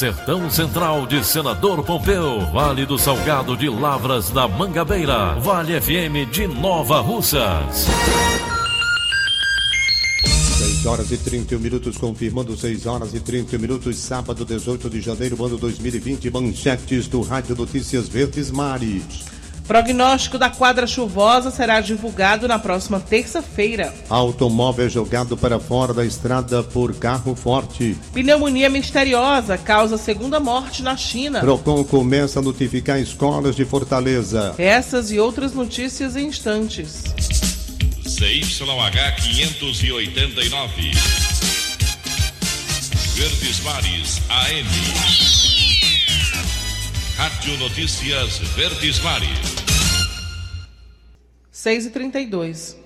Sertão Central de Senador Pompeu, Vale do Salgado de Lavras da Mangabeira, Vale FM de Nova Russas. 6 horas e 31 minutos, confirmando 6 horas e 30 minutos, sábado 18 de janeiro, ano 2020, manchetes do Rádio Notícias Verdes Mares. Prognóstico da quadra chuvosa será divulgado na próxima terça-feira. Automóvel jogado para fora da estrada por carro forte. Pneumonia misteriosa causa segunda morte na China. Procon começa a notificar escolas de Fortaleza. Essas e outras notícias em instantes. CYH 589. Verdes Mares AM. Rádio Notícias Verdes Mares. 6 e 32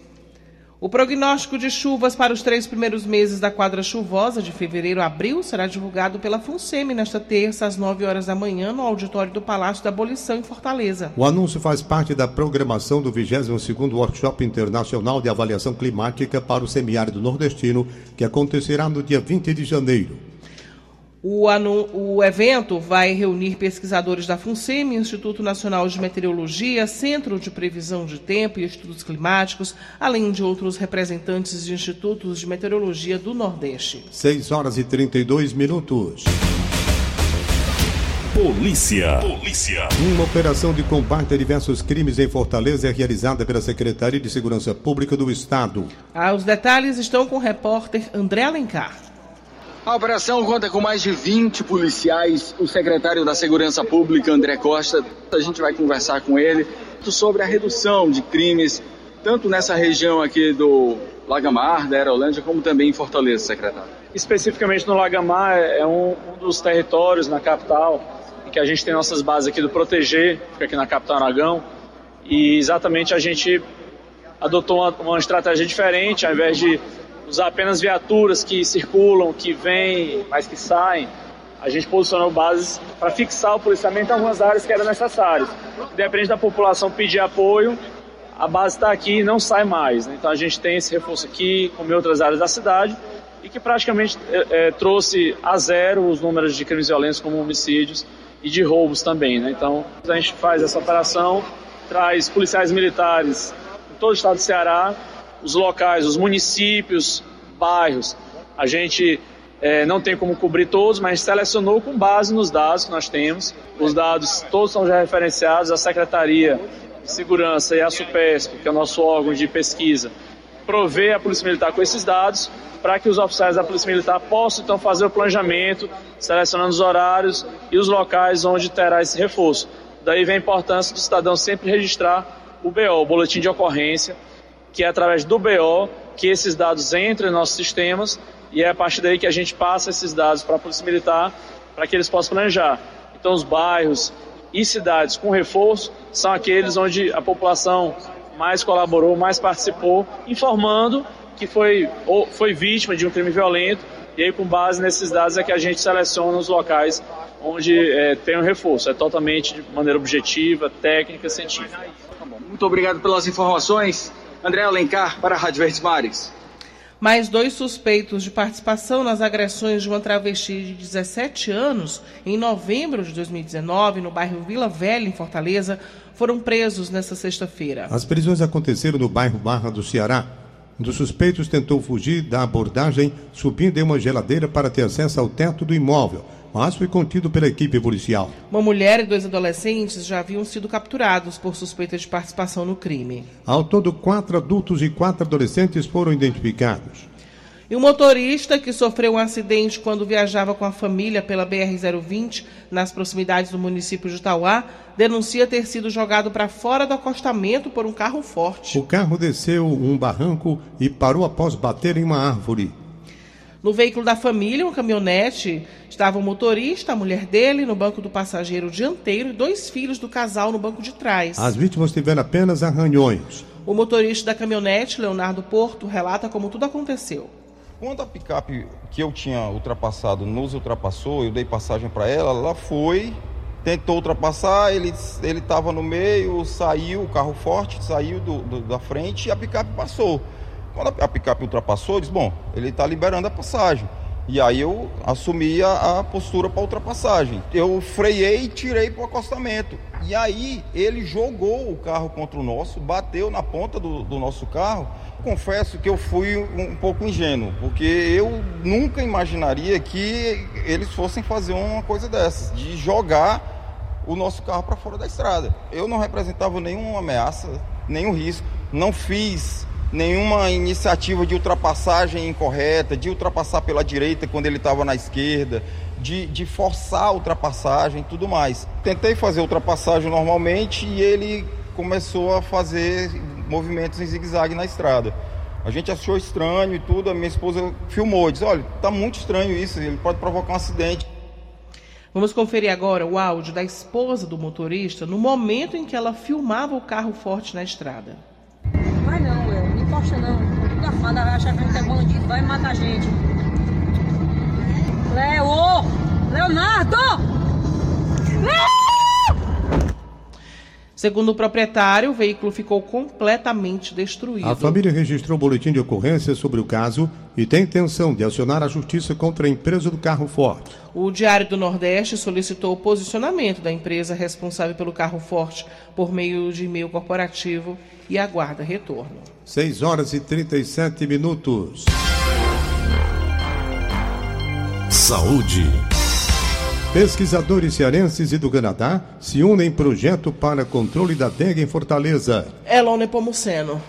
O prognóstico de chuvas para os três primeiros meses da quadra chuvosa de fevereiro a abril será divulgado pela FUNSEMI nesta terça, às 9 horas da manhã, no auditório do Palácio da Abolição, em Fortaleza. O anúncio faz parte da programação do 22º Workshop Internacional de Avaliação Climática para o Semiárido Nordestino, que acontecerá no dia 20 de janeiro. O, anu... o, evento vai reunir pesquisadores da FUNSEMI, Instituto Nacional de Meteorologia, Centro de Previsão de Tempo e Estudos Climáticos, além de outros representantes de institutos de meteorologia do Nordeste. 6 horas e 32 minutos. Polícia. Polícia. Uma operação de combate a diversos crimes em Fortaleza é realizada pela Secretaria de Segurança Pública do Estado. Ah, os detalhes estão com o repórter André Alencar. A operação conta com mais de 20 policiais. O secretário da Segurança Pública, André Costa, a gente vai conversar com ele sobre a redução de crimes, tanto nessa região aqui do Lagamar, da Aerolândia, como também em Fortaleza, secretário. Especificamente no Lagamar, é um, um dos territórios na capital em que a gente tem nossas bases aqui do Proteger, fica aqui na capital Aragão, e exatamente a gente adotou uma, uma estratégia diferente, ao invés de usar apenas viaturas que circulam, que vêm, mas que saem. A gente posicionou bases para fixar o policiamento em algumas áreas que eram necessárias. Independente da população pedir apoio, a base está aqui e não sai mais. Né? Então a gente tem esse reforço aqui, como em outras áreas da cidade, e que praticamente é, é, trouxe a zero os números de crimes violentos, como homicídios e de roubos também. Né? Então a gente faz essa operação, traz policiais militares em todo o estado do Ceará, os locais, os municípios, bairros. A gente é, não tem como cobrir todos, mas selecionou com base nos dados que nós temos. Os dados todos são já referenciados. A Secretaria de Segurança e a SUPESP, que é o nosso órgão de pesquisa, provê a Polícia Militar com esses dados para que os oficiais da Polícia Militar possam então fazer o planejamento, selecionando os horários e os locais onde terá esse reforço. Daí vem a importância do cidadão sempre registrar o BO, o boletim de ocorrência, que é através do BO que esses dados entram em nossos sistemas e é a partir daí que a gente passa esses dados para a Polícia Militar para que eles possam planejar. Então, os bairros e cidades com reforço são aqueles onde a população mais colaborou, mais participou, informando que foi, ou foi vítima de um crime violento e aí, com base nesses dados, é que a gente seleciona os locais onde é, tem um reforço. É totalmente de maneira objetiva, técnica, científica. Muito obrigado pelas informações. André Alencar, para a Rádio Verdes Mares. Mais dois suspeitos de participação nas agressões de uma travesti de 17 anos em novembro de 2019, no bairro Vila Velha, em Fortaleza, foram presos nesta sexta-feira. As prisões aconteceram no bairro Barra do Ceará. Um dos suspeitos tentou fugir da abordagem, subindo em uma geladeira para ter acesso ao teto do imóvel, mas foi contido pela equipe policial. Uma mulher e dois adolescentes já haviam sido capturados por suspeita de participação no crime. Ao todo, quatro adultos e quatro adolescentes foram identificados. E um motorista que sofreu um acidente quando viajava com a família pela BR-020 nas proximidades do município de Tauá denuncia ter sido jogado para fora do acostamento por um carro forte. O carro desceu um barranco e parou após bater em uma árvore. No veículo da família, uma caminhonete, estava o motorista, a mulher dele, no banco do passageiro dianteiro e dois filhos do casal no banco de trás. As vítimas tiveram apenas arranhões. O motorista da caminhonete, Leonardo Porto, relata como tudo aconteceu. Quando a picape que eu tinha ultrapassado nos ultrapassou, eu dei passagem para ela, ela foi, tentou ultrapassar, ele ele estava no meio, saiu, o carro forte saiu do, do, da frente e a picape passou. Quando a, picape ultrapassou, eu disse, bom, ele está liberando a passagem. E aí eu assumi a, a postura para ultrapassagem. Eu freiei e tirei para o acostamento. E aí ele jogou o carro contra o nosso, bateu na ponta do, do nosso carro. Confesso que eu fui um, um pouco ingênuo, porque eu nunca imaginaria que eles fossem fazer uma coisa dessas, de jogar o nosso carro para fora da estrada. Eu não representava nenhuma ameaça, nenhum risco, não fiz nenhuma iniciativa de ultrapassagem incorreta, de ultrapassar pela direita quando ele estava na esquerda, de, de forçar a ultrapassagem e tudo mais. Tentei fazer ultrapassagem normalmente e ele começou a fazer movimentos em zigue-zague na estrada. A gente achou estranho e tudo, a minha esposa filmou, disse, olha, tá muito estranho isso, ele pode provocar um acidente. Vamos conferir agora o áudio da esposa do motorista no momento em que ela filmava o carro forte na estrada. Vai não, tudo armado, vai achar que a gente é bandido, vai matar a gente. Leo! Leonardo! Segundo o proprietário, o veículo ficou completamente destruído. A família registrou um boletim de ocorrência sobre o caso e tem intenção de acionar a justiça contra a empresa do carro forte. O Diário do Nordeste solicitou o posicionamento da empresa responsável pelo carro forte por meio de e-mail corporativo e aguarda retorno. 6 horas e 37 minutos. Saúde. Pesquisadores cearenses e do Canadá se unem em projeto para controle da dengue em Fortaleza. Elon Nepomuceno.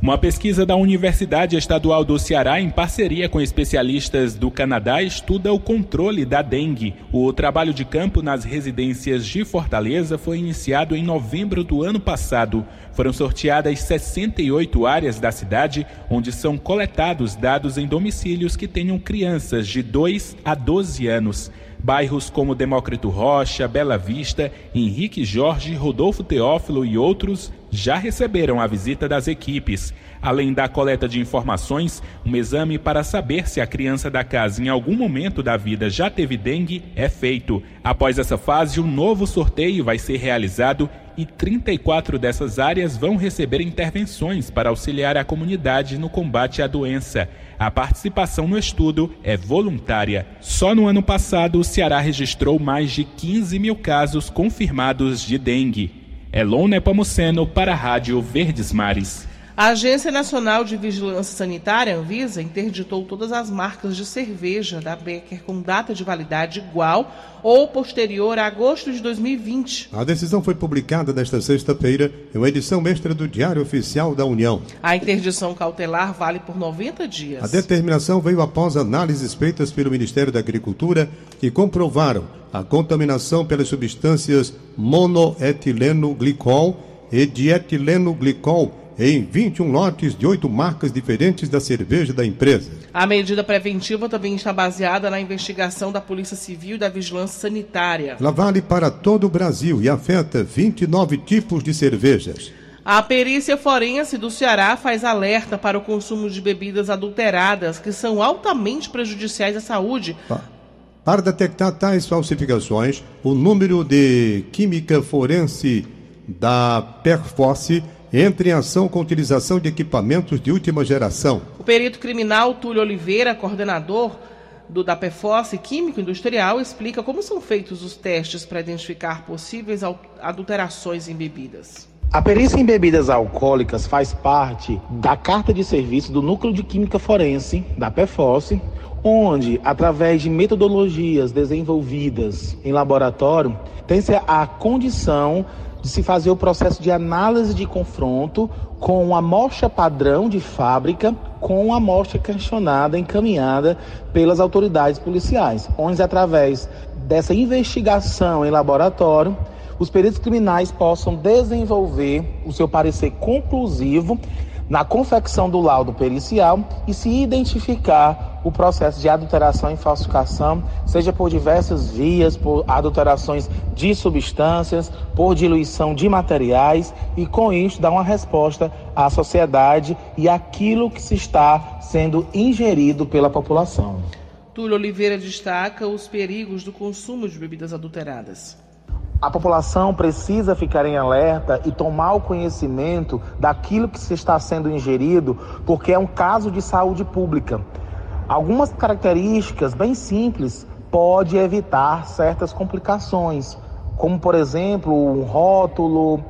Uma pesquisa da Universidade Estadual do Ceará, em parceria com especialistas do Canadá, estuda o controle da dengue. O trabalho de campo nas residências de Fortaleza foi iniciado em novembro do ano passado. Foram sorteadas 68 áreas da cidade, onde são coletados dados em domicílios que tenham crianças de 2 a 12 anos. Bairros como Demócrito Rocha, Bela Vista, Henrique Jorge, Rodolfo Teófilo e outros já receberam a visita das equipes. Além da coleta de informações, um exame para saber se a criança da casa em algum momento da vida já teve dengue é feito. Após essa fase, um novo sorteio vai ser realizado e 34 dessas áreas vão receber intervenções para auxiliar a comunidade no combate à doença. A participação no estudo é voluntária. Só no ano passado, o Ceará registrou mais de 15 mil casos confirmados de dengue. Elon Nepomuceno para a Rádio Verdes Mares. A Agência Nacional de Vigilância Sanitária, Anvisa, interditou todas as marcas de cerveja da Becker com data de validade igual ou posterior a agosto de 2020. A decisão foi publicada nesta sexta-feira em uma edição extra do Diário Oficial da União. A interdição cautelar vale por 90 dias. A determinação veio após análises feitas pelo Ministério da Agricultura que comprovaram a contaminação pelas substâncias monoetileno glicol e dietileno glicol em 21 lotes de oito marcas diferentes da cerveja da empresa. A medida preventiva também está baseada na investigação da Polícia Civil e da Vigilância Sanitária. Ela vale para todo o Brasil e afeta 29 tipos de cervejas. A perícia forense do Ceará faz alerta para o consumo de bebidas adulteradas que são altamente prejudiciais à saúde. Para detectar tais falsificações, o número de química forense da Perforce entra em ação com utilização de equipamentos de última geração. O perito criminal Túlio Oliveira, coordenador do da PFOS Químico Industrial, explica como são feitos os testes para identificar possíveis adulterações em bebidas. A perícia em bebidas alcoólicas faz parte da carta de serviço do Núcleo de Química Forense, da PFOS, onde, através de metodologias desenvolvidas em laboratório, tem-se a condição de se fazer o processo de análise de confronto com a amostra padrão de fábrica com a amostra questionada, encaminhada pelas autoridades policiais, onde através dessa investigação em laboratório, os peritos criminais possam desenvolver o seu parecer conclusivo na confecção do laudo pericial e se identificar o processo de adulteração e falsificação, seja por diversas vias, por adulterações de substâncias, por diluição de materiais, e com isso dar uma resposta à sociedade e àquilo que se está sendo ingerido pela população. Túlio Oliveira destaca os perigos do consumo de bebidas adulteradas. A população precisa ficar em alerta e tomar o conhecimento daquilo que se está sendo ingerido, porque é um caso de saúde pública. Algumas características bem simples pode evitar certas complicações, como por exemplo, um rótulo,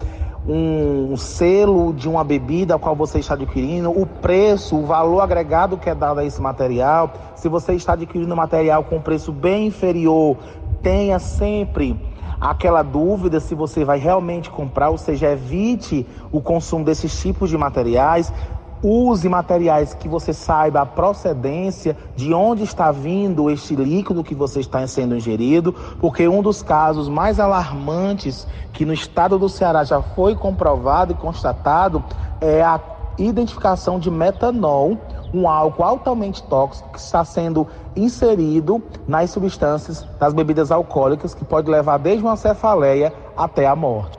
um selo de uma bebida a qual você está adquirindo, o preço, o valor agregado que é dado a esse material. Se você está adquirindo material com preço bem inferior, tenha sempre aquela dúvida se você vai realmente comprar, ou seja, evite o consumo desses tipos de materiais. Use materiais que você saiba a procedência de onde está vindo este líquido que você está sendo ingerido, porque um dos casos mais alarmantes que no estado do Ceará já foi comprovado e constatado é a identificação de metanol um álcool altamente tóxico que está sendo inserido nas substâncias das bebidas alcoólicas, que pode levar desde uma cefaleia até a morte.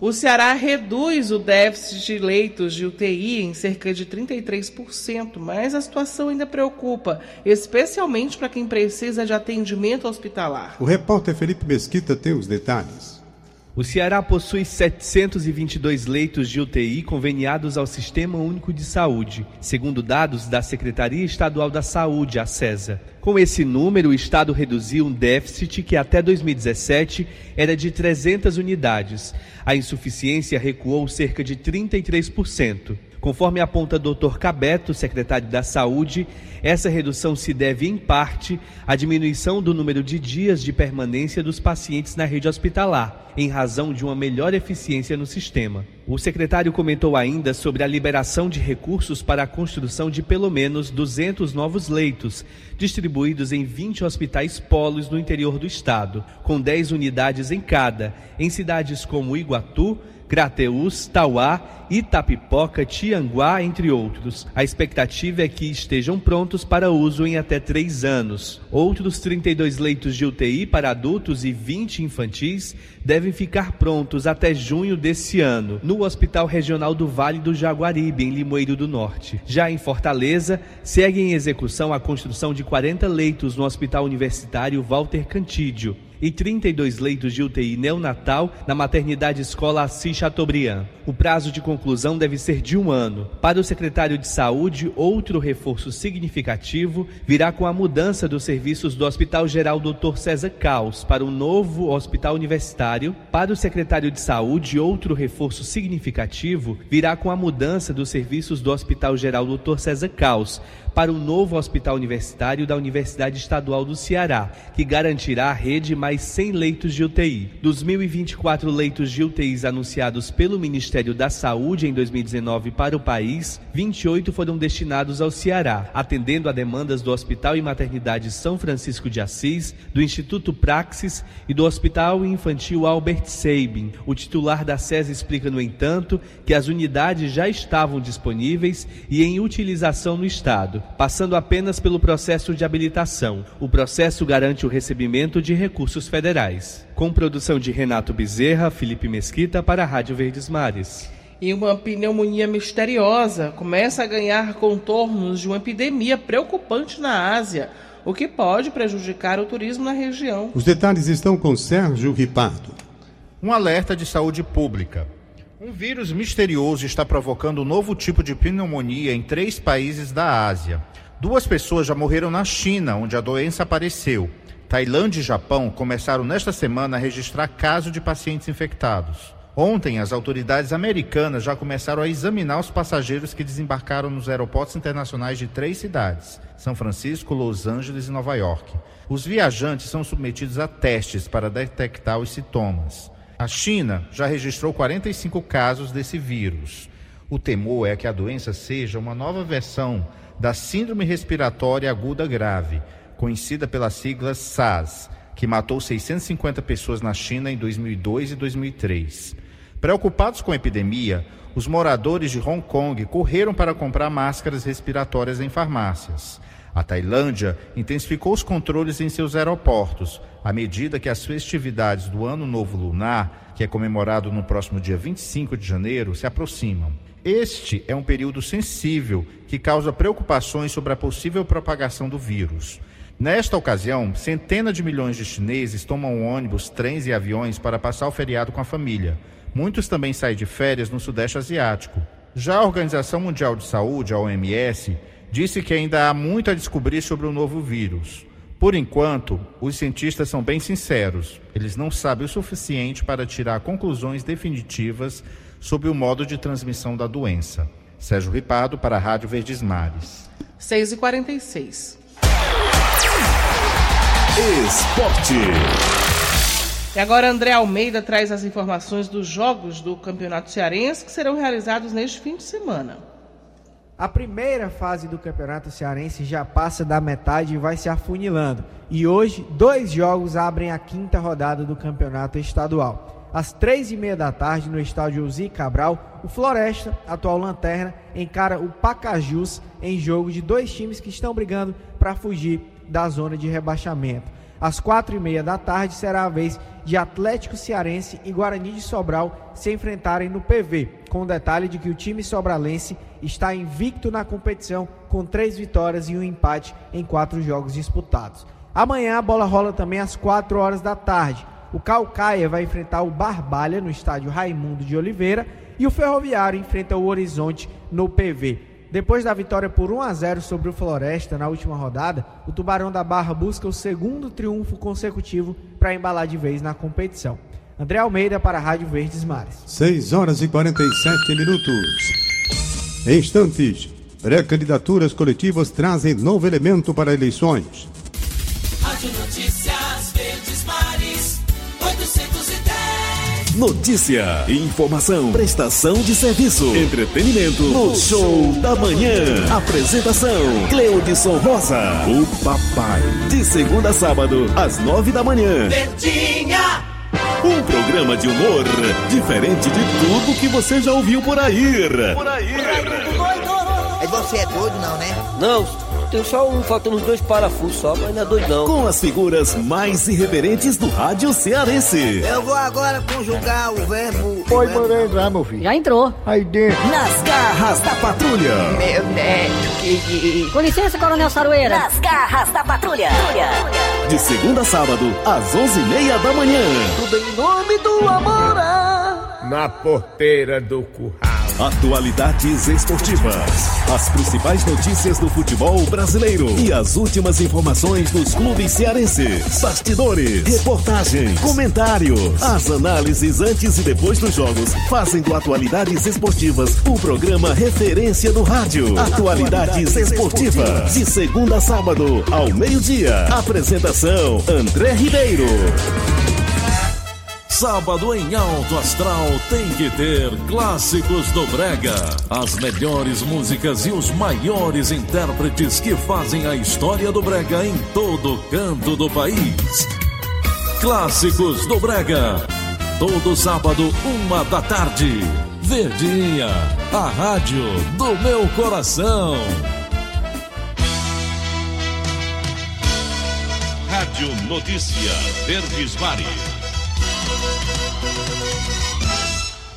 O Ceará reduz o déficit de leitos de UTI em cerca de 33%, mas a situação ainda preocupa, especialmente para quem precisa de atendimento hospitalar. O repórter Felipe Mesquita tem os detalhes. O Ceará possui 722 leitos de UTI conveniados ao Sistema Único de Saúde, segundo dados da Secretaria Estadual da Saúde, a CESA. Com esse número, o Estado reduziu um déficit que até 2017 era de 300 unidades. A insuficiência recuou cerca de 33%. Conforme aponta Dr. Cabeto, secretário da Saúde, essa redução se deve, em parte, à diminuição do número de dias de permanência dos pacientes na rede hospitalar, em razão de uma melhor eficiência no sistema. O secretário comentou ainda sobre a liberação de recursos para a construção de pelo menos 200 novos leitos, distribuídos em 20 hospitais polos no interior do estado, com 10 unidades em cada, em cidades como Iguatu, Crateús, Tauá, Itapipoca, Tianguá, entre outros. A expectativa é que estejam prontos para uso em até três anos. Outros 32 leitos de UTI para adultos e 20 infantis devem ficar prontos até junho desse ano, no Hospital Regional do Vale do Jaguaribe, em Limoeiro do Norte. Já em Fortaleza, segue em execução a construção de 40 leitos no Hospital Universitário Walter Cantídio e 32 leitos de UTI neonatal na maternidade escola Assis Chateaubriand. O prazo de conclusão deve ser de um ano. Para o secretário de Saúde, outro reforço significativo virá com a mudança dos serviços do Hospital Geral Dr. César Caos para o novo Hospital Universitário. Para o secretário de Saúde, outro reforço significativo virá com a mudança dos serviços do Hospital Geral Dr. César Caos para o novo Hospital Universitário da Universidade Estadual do Ceará, que garantirá a rede mais 100 leitos de UTI. Dos 1.024 leitos de UTIs anunciados pelo Ministério da Saúde em 2019 para o país, 28 foram destinados ao Ceará, atendendo a demandas do Hospital e Maternidade São Francisco de Assis, do Instituto Praxis e do Hospital Infantil Albert Sabin. O titular da SES explica, no entanto, que as unidades já estavam disponíveis e em utilização no Estado passando apenas pelo processo de habilitação. O processo garante o recebimento de recursos federais. Com produção de Renato Bezerra, Felipe Mesquita para a Rádio Verdes Mares. E uma pneumonia misteriosa começa a ganhar contornos de uma epidemia preocupante na Ásia, o que pode prejudicar o turismo na região. Os detalhes estão com Sérgio Ripardo. Um alerta de saúde pública. Um vírus misterioso está provocando um novo tipo de pneumonia em três países da Ásia. Duas pessoas já morreram na China, onde a doença apareceu. Tailândia e Japão começaram nesta semana a registrar casos de pacientes infectados. Ontem, as autoridades americanas já começaram a examinar os passageiros que desembarcaram nos aeroportos internacionais de três cidades: São Francisco, Los Angeles e Nova York. Os viajantes são submetidos a testes para detectar os sintomas. A China já registrou 45 casos desse vírus. O temor é que a doença seja uma nova versão da Síndrome Respiratória Aguda Grave, conhecida pelas siglas SARS, que matou 650 pessoas na China em 2002 e 2003. Preocupados com a epidemia, os moradores de Hong Kong correram para comprar máscaras respiratórias em farmácias. A Tailândia intensificou os controles em seus aeroportos, à medida que as festividades do Ano Novo Lunar, que é comemorado no próximo dia 25 de janeiro, se aproximam. Este é um período sensível que causa preocupações sobre a possível propagação do vírus. Nesta ocasião, centenas de milhões de chineses tomam ônibus, trens e aviões para passar o feriado com a família. Muitos também saem de férias no Sudeste Asiático. Já a Organização Mundial de Saúde, a OMS, disse que ainda há muito a descobrir sobre o novo vírus. Por enquanto, os cientistas são bem sinceros. Eles não sabem o suficiente para tirar conclusões definitivas sobre o modo de transmissão da doença. Sérgio Ripado para a Rádio Verdes Mares. 6 e 46 Esporte. E agora André Almeida traz as informações dos jogos do Campeonato Cearense que serão realizados neste fim de semana. A primeira fase do Campeonato Cearense já passa da metade e vai se afunilando. E hoje, dois jogos abrem a quinta rodada do Campeonato Estadual. Às três e meia da tarde, no estádio Uzi Cabral, o Floresta, atual lanterna, encara o Pacajus em jogo de dois times que estão brigando para fugir da zona de rebaixamento. Às quatro e meia da tarde será a vez de Atlético Cearense e Guarani de Sobral se enfrentarem no PV, com o detalhe de que o time sobralense está invicto na competição com três vitórias e um empate em quatro jogos disputados. Amanhã a bola rola também às quatro horas da tarde. O Calcaia vai enfrentar o Barbalha no estádio Raimundo de Oliveira e o Ferroviário enfrenta o Horizonte no PV. Depois da vitória por 1 a 0 sobre o Floresta na última rodada, o Tubarão da Barra busca o segundo triunfo consecutivo para embalar de vez na competição. André Almeida para a Rádio Verdes Mares. 6 horas e 47 minutos. Em instantes, pré-candidaturas coletivas trazem novo elemento para eleições. Notícia, informação, prestação de serviço, entretenimento no Show da Manhã. Apresentação: Cleudson Rosa, o papai. De segunda a sábado, às nove da manhã. Verdinha. Um programa de humor diferente de tudo que você já ouviu por aí. Por aí. Aí você é doido, não, né? Não, tem só um, faltando dois parafusos só, mas não é doido não. Com as figuras mais irreverentes do rádio cearense. Eu vou agora conjugar o verbo. Pode mandar entrar, meu filho. Já entrou. Aí dentro. Nas garras da patrulha. Meu neto, que. Com licença, Coronel Saroeira. Nas garras da patrulha. De segunda a sábado, às onze e meia da manhã. Tudo em nome do amor. Na porteira do curral. Atualidades esportivas. As principais notícias do futebol brasileiro. E as últimas informações dos clubes cearenses. Bastidores, reportagens, comentários. As análises antes e depois dos jogos fazem do Atualidades Esportivas o programa referência do rádio. Atualidades Esportivas. De segunda a sábado, ao meio-dia. Apresentação: André Ribeiro. Sábado em Alto Astral tem que ter clássicos do Brega. As melhores músicas e os maiores intérpretes que fazem a história do Brega em todo canto do país. Clássicos do Brega. Todo sábado, uma da tarde. Verdinha, a rádio do meu coração. Rádio Notícia Verdes Mares.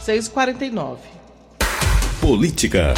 6h49. Política.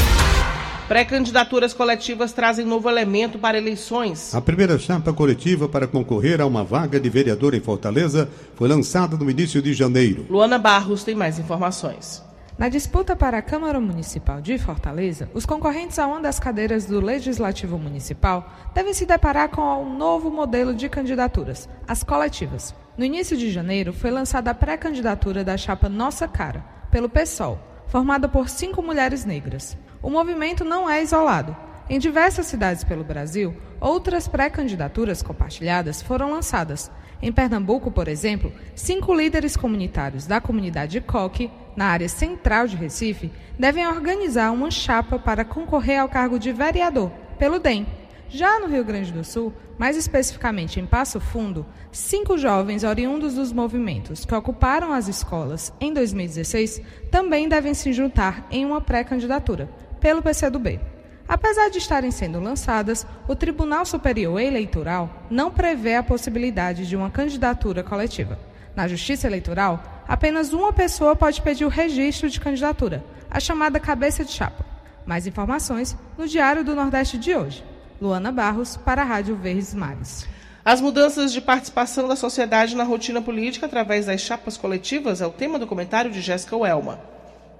Pré-candidaturas coletivas trazem novo elemento para eleições. A primeira chapa coletiva para concorrer a uma vaga de vereador em Fortaleza foi lançada no início de janeiro. Luana Barros tem mais informações. Na disputa para a Câmara Municipal de Fortaleza, os concorrentes a uma das cadeiras do Legislativo Municipal devem se deparar com um novo modelo de candidaturas, as coletivas. No início de janeiro, foi lançada a pré-candidatura da chapa Nossa Cara, pelo PSOL, formada por cinco mulheres negras. O movimento não é isolado. Em diversas cidades pelo Brasil, outras pré-candidaturas compartilhadas foram lançadas. Em Pernambuco, por exemplo, cinco líderes comunitários da comunidade Coque, na área central de Recife, devem organizar uma chapa para concorrer ao cargo de vereador, pelo DEM. Já no Rio Grande do Sul, mais especificamente em Passo Fundo, cinco jovens oriundos dos movimentos que ocuparam as escolas em 2016 também devem se juntar em uma pré-candidatura, pelo PCdoB. Apesar de estarem sendo lançadas, o Tribunal Superior Eleitoral não prevê a possibilidade de uma candidatura coletiva. Na Justiça Eleitoral, apenas uma pessoa pode pedir o registro de candidatura, a chamada cabeça de chapa. Mais informações no Diário do Nordeste de hoje. Luana Barros, para a Rádio Verdes Mares. As mudanças de participação da sociedade na rotina política através das chapas coletivas é o tema do comentário de Jéssica Welma.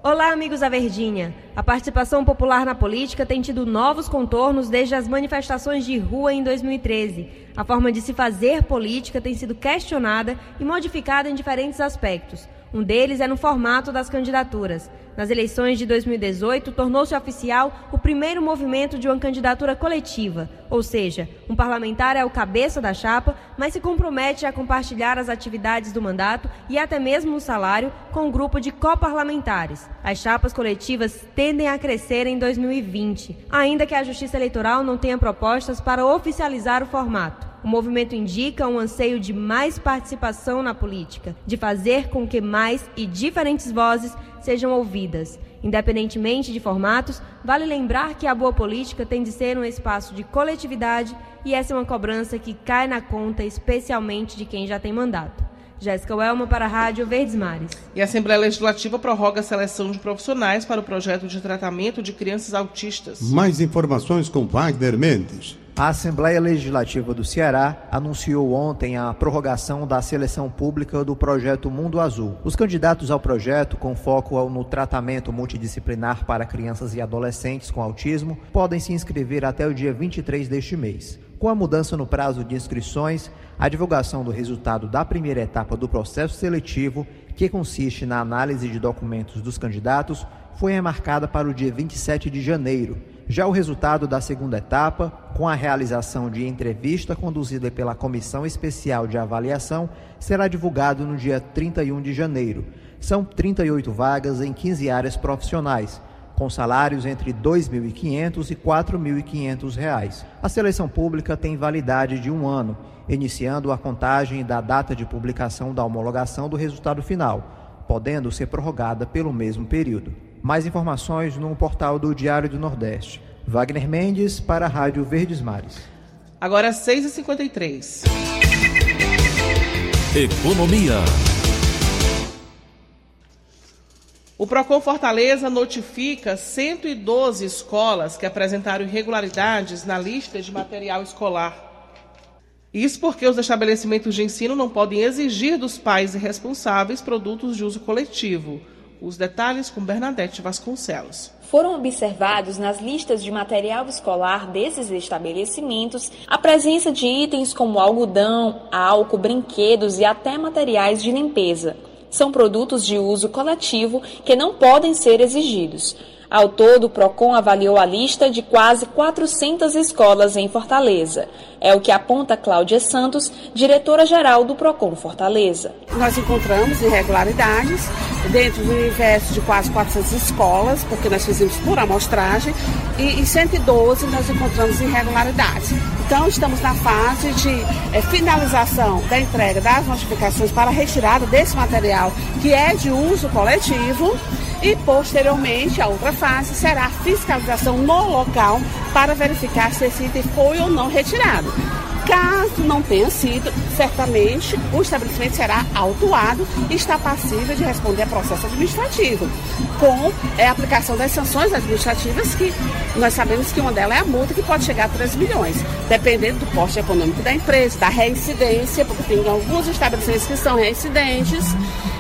Olá, amigos da Verdinha. A participação popular na política tem tido novos contornos desde as manifestações de rua em 2013. A forma de se fazer política tem sido questionada e modificada em diferentes aspectos. Um deles é no formato das candidaturas. Nas eleições de 2018, tornou-se oficial o primeiro movimento de uma candidatura coletiva, ou seja, um parlamentar é o cabeça da chapa, mas se compromete a compartilhar as atividades do mandato e até mesmo o salário com um grupo de coparlamentares. As chapas coletivas tendem a crescer em 2020, ainda que a Justiça Eleitoral não tenha propostas para oficializar o formato. O movimento indica um anseio de mais participação na política, de fazer com que mais e diferentes vozes sejam ouvidas. Independentemente de formatos, vale lembrar que a boa política tem de ser um espaço de coletividade e essa é uma cobrança que cai na conta, especialmente de quem já tem mandato. Jéssica Welma para a Rádio Verdes Mares. E a Assembleia Legislativa prorroga a seleção de profissionais para o projeto de tratamento de crianças autistas. Mais informações com Wagner Mendes. A Assembleia Legislativa do Ceará anunciou ontem a prorrogação da seleção pública do projeto Mundo Azul. Os candidatos ao projeto, com foco no tratamento multidisciplinar para crianças e adolescentes com autismo, podem se inscrever até o dia 23 deste mês. Com a mudança no prazo de inscrições, a divulgação do resultado da primeira etapa do processo seletivo, que consiste na análise de documentos dos candidatos, foi remarcada para o dia 27 de janeiro. Já o resultado da segunda etapa, com a realização de entrevista conduzida pela Comissão Especial de Avaliação, será divulgado no dia 31 de janeiro. São 38 vagas em 15 áreas profissionais, com salários entre R$ 2.500 e R$ 4.500. A seleção pública tem validade de um ano, iniciando a contagem da data de publicação da homologação do resultado final, podendo ser prorrogada pelo mesmo período. Mais informações no portal do Diário do Nordeste. Wagner Mendes para a Rádio Verdes Mares. Agora 6h53. Economia. O Procon Fortaleza notifica 112 escolas que apresentaram irregularidades na lista de material escolar. Isso porque os estabelecimentos de ensino não podem exigir dos pais e responsáveis produtos de uso coletivo. Os detalhes com Bernadette Vasconcelos. Foram observados nas listas de material escolar desses estabelecimentos a presença de itens como algodão, álcool, brinquedos e até materiais de limpeza. São produtos de uso coletivo que não podem ser exigidos. Ao todo, o PROCON avaliou a lista de quase 400 escolas em Fortaleza. É o que aponta Cláudia Santos, diretora-geral do PROCON Fortaleza. Nós encontramos irregularidades dentro do universo de quase 400 escolas, porque nós fizemos por amostragem, e em 112 nós encontramos irregularidades. Então, estamos na fase de é, finalização da entrega das notificações para retirada desse material que é de uso coletivo e posteriormente a outra fase será a fiscalização no local para verificar se esse item foi ou não retirado. Caso não tenha sido, certamente o estabelecimento será autuado e está passível de responder a processo administrativo, com é, a aplicação das sanções administrativas, que nós sabemos que uma delas é a multa, que pode chegar a 3 milhões, dependendo do porte econômico da empresa, da reincidência, porque tem alguns estabelecimentos que são reincidentes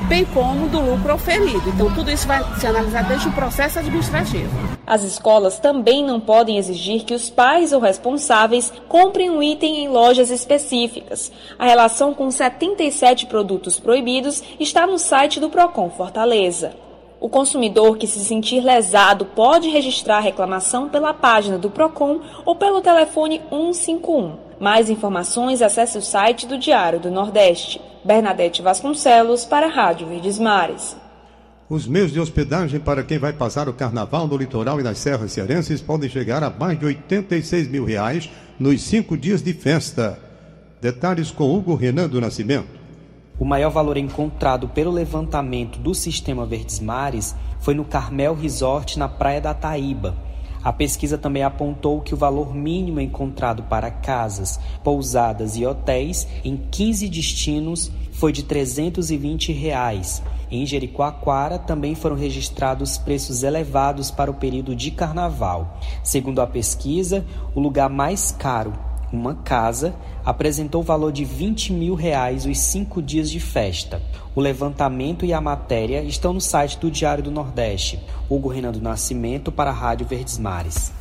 bem como do lucro oferido. Então, tudo isso vai ser analisado desde o processo administrativo. As escolas também não podem exigir que os pais ou responsáveis comprem um item em lojas específicas. A relação com 77 produtos proibidos está no site do Procon Fortaleza. O consumidor que se sentir lesado pode registrar a reclamação pela página do Procon ou pelo telefone 151. Mais informações acesse o site do Diário do Nordeste. Bernadette Vasconcelos para a Rádio Verdes Mares. Os meios de hospedagem para quem vai passar o carnaval no litoral e nas serras cearenses podem chegar a mais de 86 mil reais nos cinco dias de festa. Detalhes com Hugo Renan do Nascimento. O maior valor encontrado pelo levantamento do Sistema Verdes Mares foi no Carmel Resort, na Praia da Taíba. A pesquisa também apontou que o valor mínimo encontrado para casas, pousadas e hotéis em 15 destinos foi de 320 reais. Em Jericoacoara também foram registrados preços elevados para o período de carnaval. Segundo a pesquisa, o lugar mais caro uma casa, apresentou o valor de 20 mil reais os cinco dias de festa. O levantamento e a matéria estão no site do Diário do Nordeste. Hugo Renan do Nascimento para a Rádio Verdes Mares.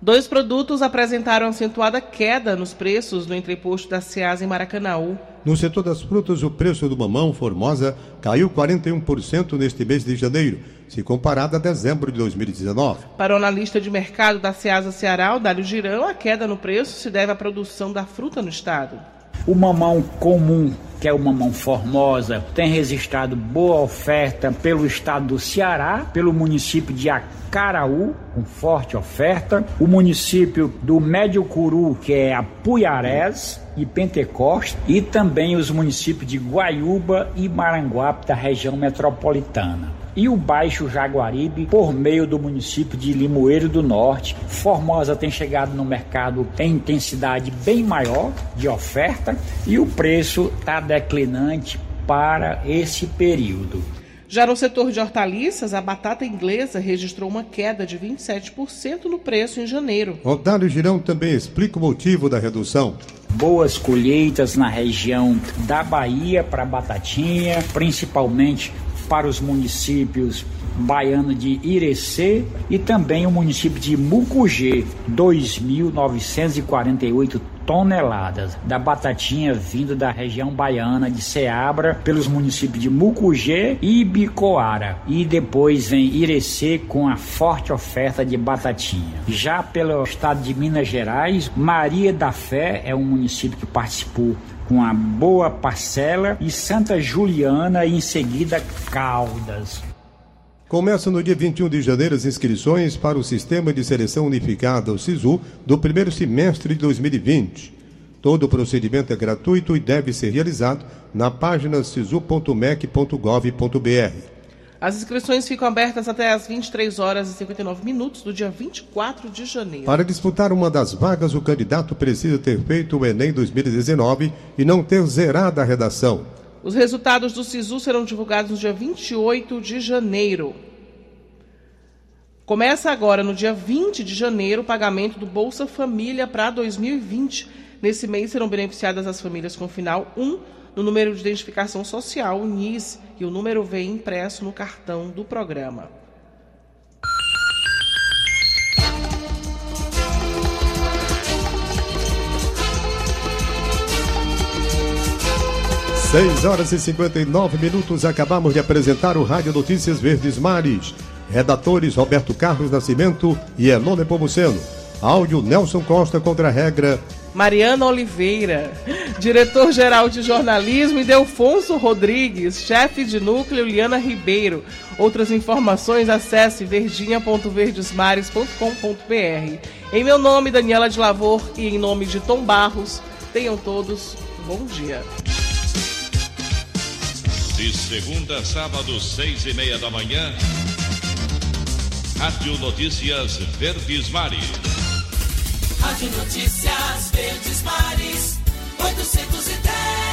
Dois produtos apresentaram acentuada queda nos preços no entreposto da Ceasa em Maracanaú. No setor das frutas, o preço do mamão Formosa caiu 41% neste mês de janeiro, se comparado a dezembro de 2019. Para o analista de mercado da Ceasa Ceará, o Dário Girão, a queda no preço se deve à produção da fruta no estado. O mamão comum, que é o mamão Formosa, tem registrado boa oferta pelo estado do Ceará, pelo município de Acaraú, com forte oferta, o município do Médio Curu, que é Apuiarés e Pentecoste, e também os municípios de Guaiúba e Maranguape, da região metropolitana e o Baixo Jaguaribe por meio do município de Limoeiro do Norte. Formosa tem chegado no mercado em intensidade bem maior de oferta e o preço está declinante para esse período. Já no setor de hortaliças, a batata inglesa registrou uma queda de 27% no preço em janeiro. Odário Girão também explica o motivo da redução. Boas colheitas na região da Bahia para batatinha, principalmente para os municípios baiano de Irecê e também o município de Mucugê, 2.948 toneladas da batatinha vindo da região baiana de Ceabra, pelos municípios de Mucugê e Bicoara. E depois vem Irecê com a forte oferta de batatinha. Já pelo estado de Minas Gerais, Maria da Fé é um município que participou com uma boa parcela e Santa Juliana e em seguida Caldas. Começa no dia 21 de janeiro as inscrições para o Sistema de Seleção Unificada, o SISU, do primeiro semestre de 2020. Todo o procedimento é gratuito e deve ser realizado na página sisu.mec.gov.br. As inscrições ficam abertas até às 23 horas e 59 minutos do dia 24 de janeiro. Para disputar uma das vagas, o candidato precisa ter feito o Enem 2019 e não ter zerado a redação. Os resultados do SISU serão divulgados no dia 28 de janeiro. Começa agora, no dia 20 de janeiro, o pagamento do Bolsa Família para 2020. Nesse mês serão beneficiadas as famílias com final 1 no número de identificação social, o NIS, e o número vem impresso no cartão do programa. Seis horas e 59 minutos, acabamos de apresentar o Rádio Notícias Verdes Mares. Redatores Roberto Carlos Nascimento e Elone Pomuceno. Áudio Nelson Costa contra a regra. Mariana Oliveira, diretor-geral de jornalismo, e Delfonso Rodrigues, chefe de núcleo, Liana Ribeiro. Outras informações, acesse verdinha.verdesmares.com.br. Em meu nome, Daniela de Lavor, e em nome de Tom Barros, tenham todos um bom dia. De segunda a sábado, seis e meia da manhã. Rádio Notícias Verdes Mares. Rádio Notícias Verdes Mares. 810.